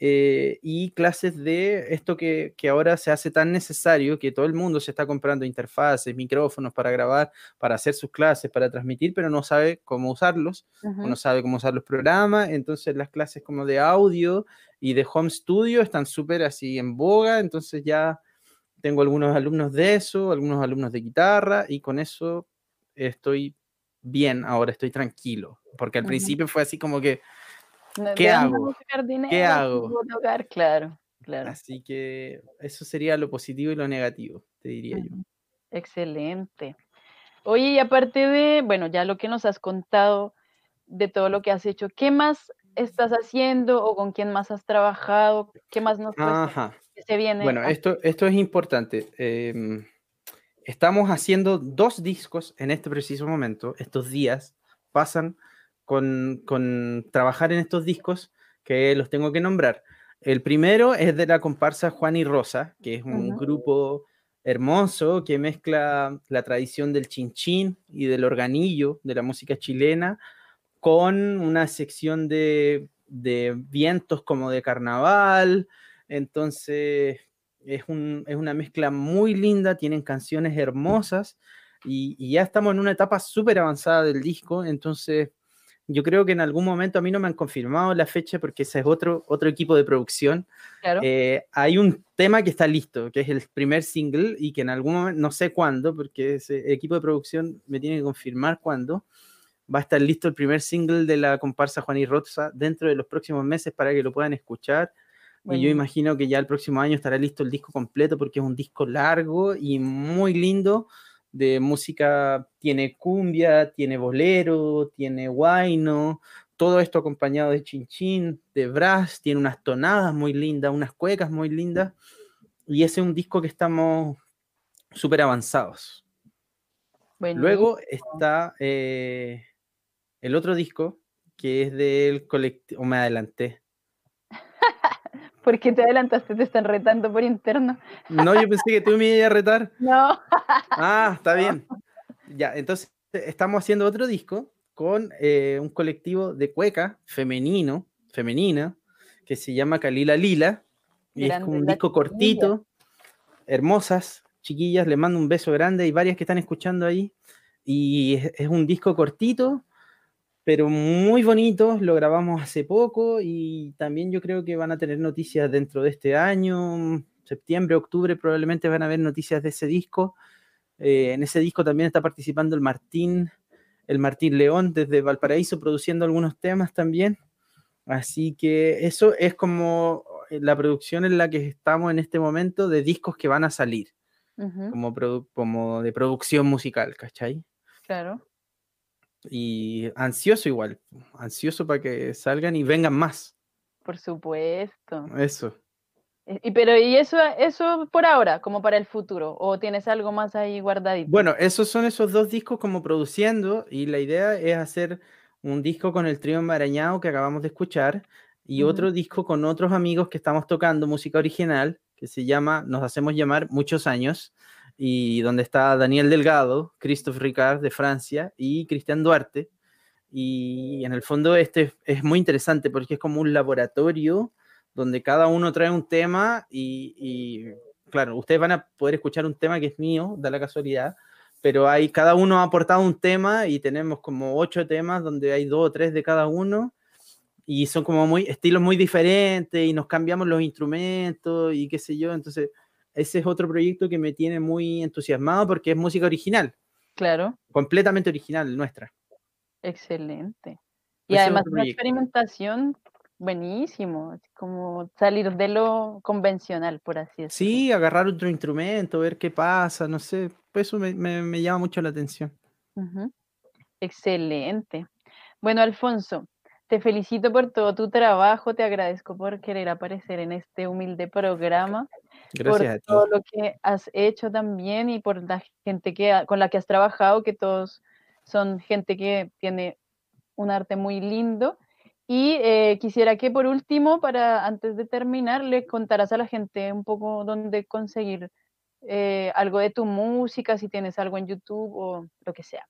eh, y clases de esto que, que ahora se hace tan necesario, que todo el mundo se está comprando interfaces, micrófonos para grabar, para hacer sus clases, para transmitir, pero no sabe cómo usarlos, no sabe cómo usar los programas, entonces las clases como de audio y de home studio están súper así en boga, entonces ya tengo algunos alumnos de eso, algunos alumnos de guitarra, y con eso estoy bien ahora, estoy tranquilo, porque al Ujú. principio fue así como que, ¿qué ¿de dónde hago? dinero? ¿Qué ¿Cómo hago? tocar? Claro, claro. Así que eso sería lo positivo y lo negativo, te diría yo. Ujú. Excelente. Oye, y aparte de, bueno, ya lo que nos has contado de todo lo que has hecho, ¿qué más estás haciendo o con quién más has trabajado? ¿Qué más nos que se viene? Bueno, esto, esto es importante. em, estamos haciendo dos discos en este preciso momento. Estos días pasan con, con trabajar en estos discos que los tengo que nombrar. El primero es de la comparsa Juan y Rosa, que es un grupo hermoso que mezcla la tradición del chinchín y del organillo de la música chilena con una sección de, de vientos como de carnaval. Entonces, es, un- es una mezcla muy linda, tienen canciones hermosas y, y ya estamos en una etapa súper avanzada del disco. Entonces, yo creo que en algún momento a mí no me han confirmado la fecha porque ese es otro, otro equipo de producción. Claro. Eh, hay un tema que está listo, que es el primer single y que en algún momento, no sé cuándo, porque ese equipo de producción me tiene que confirmar cuándo, va a estar listo el primer single de la comparsa Juan y Rosa dentro de los próximos meses para que lo puedan escuchar. Y yo imagino que ya el próximo año estará listo el disco completo porque es un disco largo y muy lindo de música, tiene cumbia, tiene bolero, tiene guayno, todo esto acompañado de chinchín, de brass, tiene unas tonadas muy lindas, unas cuecas muy lindas y ese es un disco que estamos súper avanzados. Luego está eh, el otro disco que es del colectivo, me adelanté. ¿Por qué te adelantaste? Te están retando por interno. No, yo pensé que tú me ibas a retar. No. Ah, está bien. Ya, entonces estamos haciendo otro disco con eh, un colectivo de cueca femenino, femenina, que se llama Kalila Lila. Y es como un disco chiquilla. cortito, hermosas, chiquillas, les mando un beso grande. Hay varias que están escuchando ahí. Y es, es un disco cortito, pero muy bonito. Lo grabamos hace poco y también yo creo que van a tener noticias dentro de este año. Septiembre, octubre probablemente van a haber noticias de ese disco. Eh, en ese disco también está participando el Martín, el Martín León desde Valparaíso produciendo algunos temas también. Así que eso es como la producción en la que estamos en este momento de discos que van a salir, Ujú, como, produ- como de producción musical, ¿cachai? Claro. Y ansioso igual, ansioso para que salgan y vengan más. Por supuesto. Eso. Eh, Y, pero, ¿y eso, eso por ahora, como para el futuro? ¿O tienes algo más ahí guardadito? Bueno, esos son esos dos discos como produciendo y la idea es hacer un disco con el trío enmarañado que acabamos de escuchar y otro disco con otros amigos que estamos tocando música original, que se llama Nos hacemos llamar Muchos años, y donde está Daniel Delgado, Christophe Ricard de Francia y Cristian Duarte. Y en el fondo este es muy interesante porque es como un laboratorio donde cada uno trae un tema y, y, claro, ustedes van a poder escuchar un tema que es mío, da la casualidad, pero hay, cada uno ha aportado un tema y tenemos como ocho temas donde hay dos o tres de cada uno y son como muy estilos muy diferentes y nos cambiamos los instrumentos y qué sé yo, entonces ese es otro proyecto que me tiene muy entusiasmado porque es música original, Claro, completamente original nuestra. excelente. Y Ese es además una experimentación buenísimo, como salir de lo convencional, por así decirlo. Sí, agarrar otro instrumento, ver qué pasa, no sé, pues eso me, me- me llama mucho la atención. Excelente. Bueno, Alfonso, te felicito por todo tu trabajo, te agradezco por querer aparecer en este humilde programa, Gracias ti. todo lo que has hecho también y por la gente que con la que has trabajado, que todos son gente que tiene un arte muy lindo. Y eh, quisiera que por último, para antes de terminar, le contaras a la gente un poco dónde conseguir eh, algo de tu música, si tienes algo en YouTube o lo que sea.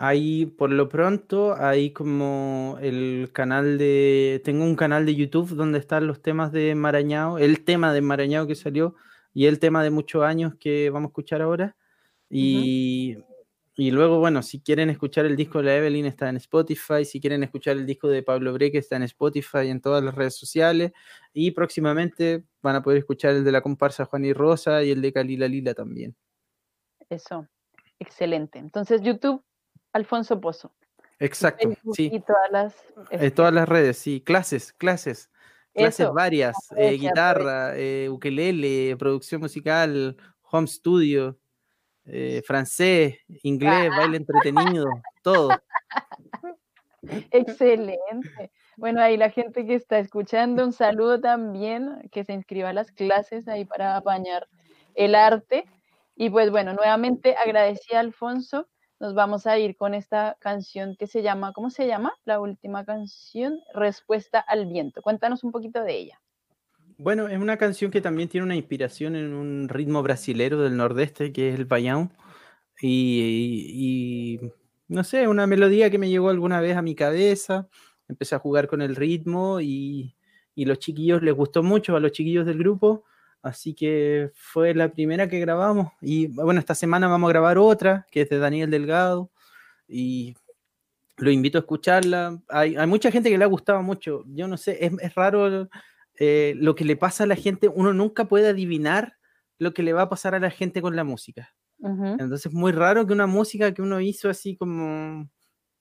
Ahí, por lo pronto, hay como el canal de... Tengo un canal de YouTube donde están los temas de Marañao, el tema de Marañao que salió y el tema de muchos años que vamos a escuchar ahora. Y, y luego, bueno, si quieren escuchar el disco de la Evelyn está en Spotify, si quieren escuchar el disco de Pablo Breque está en Spotify, en todas las redes sociales. Y próximamente van a poder escuchar el de la comparsa Juan y Rosa y el de Calila Lila también. Eso, excelente. Entonces, YouTube, Alfonso Pozo. Exacto, Facebook sí. Y todas las... En este, todas las redes, sí, clases, clases, clases Eso, varias, eh, guitarra, eh, ukelele, producción musical, home studio, eh, francés, inglés, baile entretenido, todo. Excelente. Bueno, ahí la gente que está escuchando, un saludo también, que se inscriba a las clases ahí para apañar el arte. Y pues bueno, nuevamente agradecida Alfonso. Nos vamos a ir con esta canción que se llama, ¿cómo se llama? La última canción, Respuesta al viento. Cuéntanos un poquito de ella. Bueno, es una canción que también tiene una inspiración en un ritmo brasilero del nordeste, que es el. Y, y, no sé, una melodía que me llegó alguna vez a mi cabeza. Empecé a jugar con el ritmo y, y los chiquillos les gustó mucho, a los chiquillos del grupo. Así que fue la primera que grabamos. Y bueno, esta semana vamos a grabar otra, que es de Daniel Delgado. Y lo invito a escucharla. Hay, hay mucha gente que le ha gustado mucho. Yo no sé, es, es raro eh, lo que le pasa a la gente. Uno nunca puede adivinar lo que le va a pasar a la gente con la música. Ujú. Entonces es muy raro que una música que uno hizo así como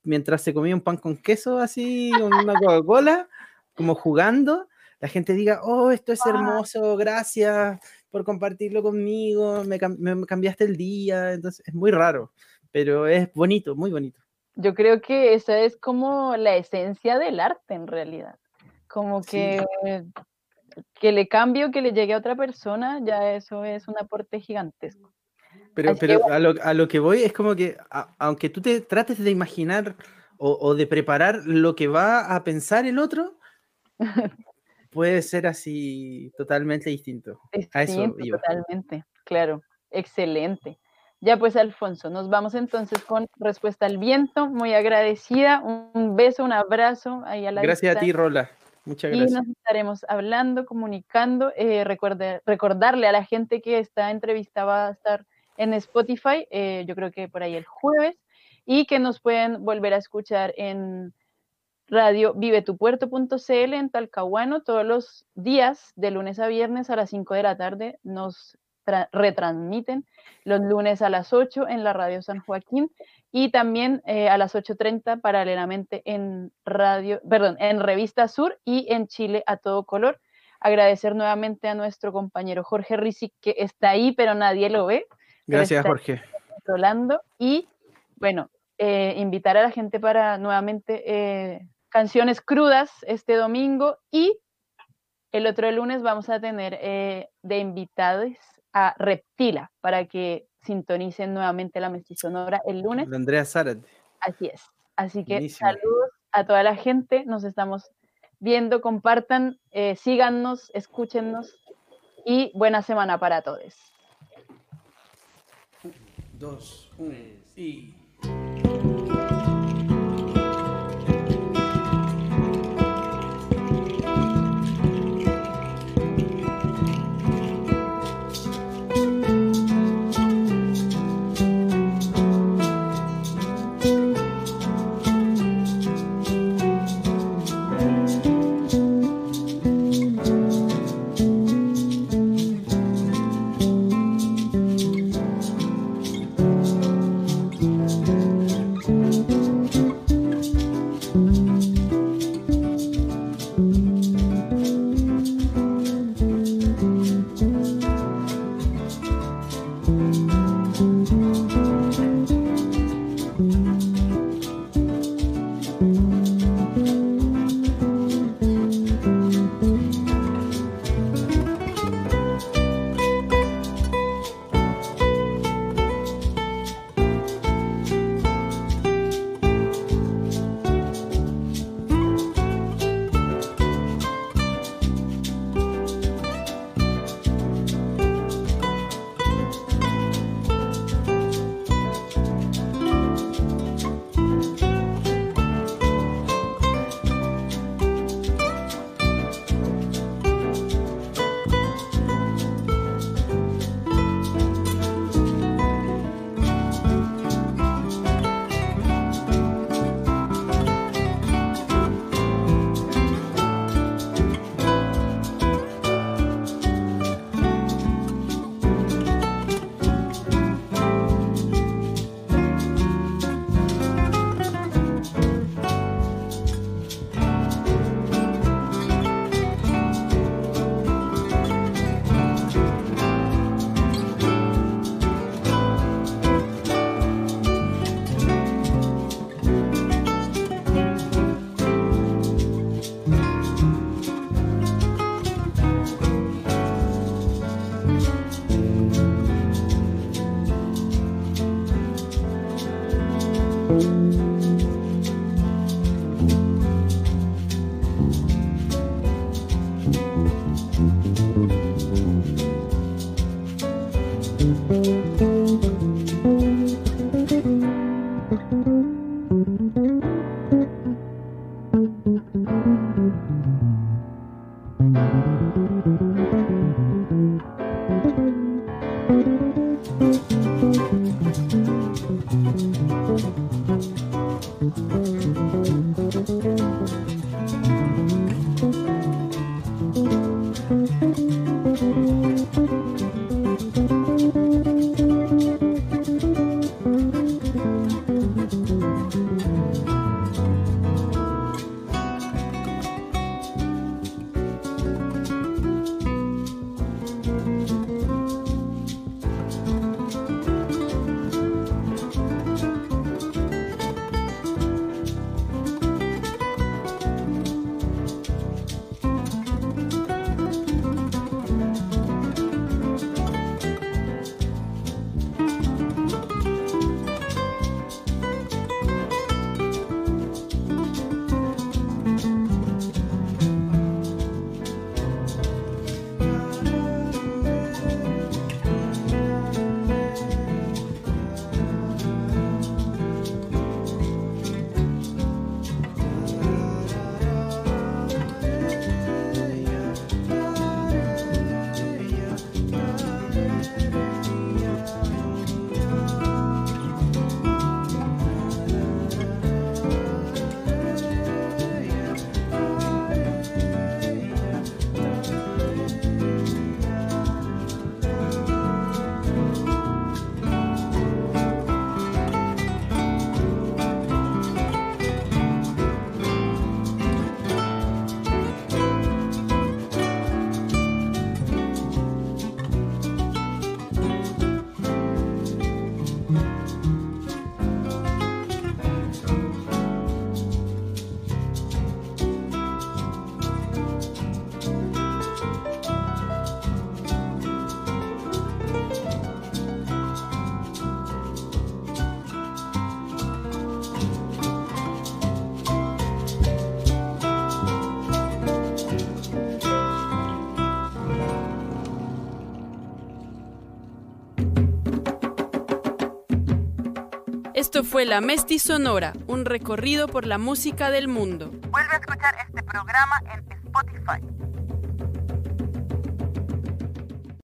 mientras se comía un pan con queso, así, con una Coca-Cola, como jugando, la gente diga, oh, esto es hermoso, gracias por compartirlo conmigo, me, cam- me cambiaste el día. Entonces es muy raro, pero es bonito, muy bonito. Yo creo que esa es como la esencia del arte en realidad. Como Sí. que, que le cambie o que le llegue a otra persona, ya eso es un aporte gigantesco. Pero, Así que pero a, lo, a lo que voy es como que, a- aunque tú te trates de imaginar o, o de preparar lo que va a pensar el otro, puede ser así totalmente distinto. A eso iba. totalmente, claro, excelente. Ya pues, Alfonso, nos vamos entonces con Respuesta al Viento, muy agradecida, un beso, un abrazo ahí a la Gracias a ti. Rola. Muchas Y gracias. nos estaremos hablando, comunicando. eh, recuerde- recordarle a la gente que esta entrevista va a estar en Spotify, eh, yo creo que por ahí el jueves, y que nos pueden volver a escuchar en radio vivetupuerto.cl en Talcahuano todos los días, de lunes a viernes a las 5 de la tarde. Nos tra- retransmiten los lunes a las 8 en la radio San Joaquín y también eh, a las 8.30 paralelamente en radio, perdón, en Revista Sur y en Chile a todo color. Agradecer nuevamente a nuestro compañero Jorge Rizic que está ahí, pero nadie lo ve, Gracias, Jorge. controlando. Y bueno, eh, invitar a la gente para nuevamente eh, canciones crudas este domingo y el otro lunes vamos a tener eh, de invitados a Reptila para que sintonicen nuevamente la mestizonora el lunes. De Andrea Zárate. Así es. Así que Buenísimo. saludos a toda la gente. Nos estamos viendo, compartan, eh, síganos, escúchennos y buena semana para todos. Dos, uno y... Esto fue La Mesti Sonora, un recorrido por la música del mundo. Vuelve a escuchar este programa.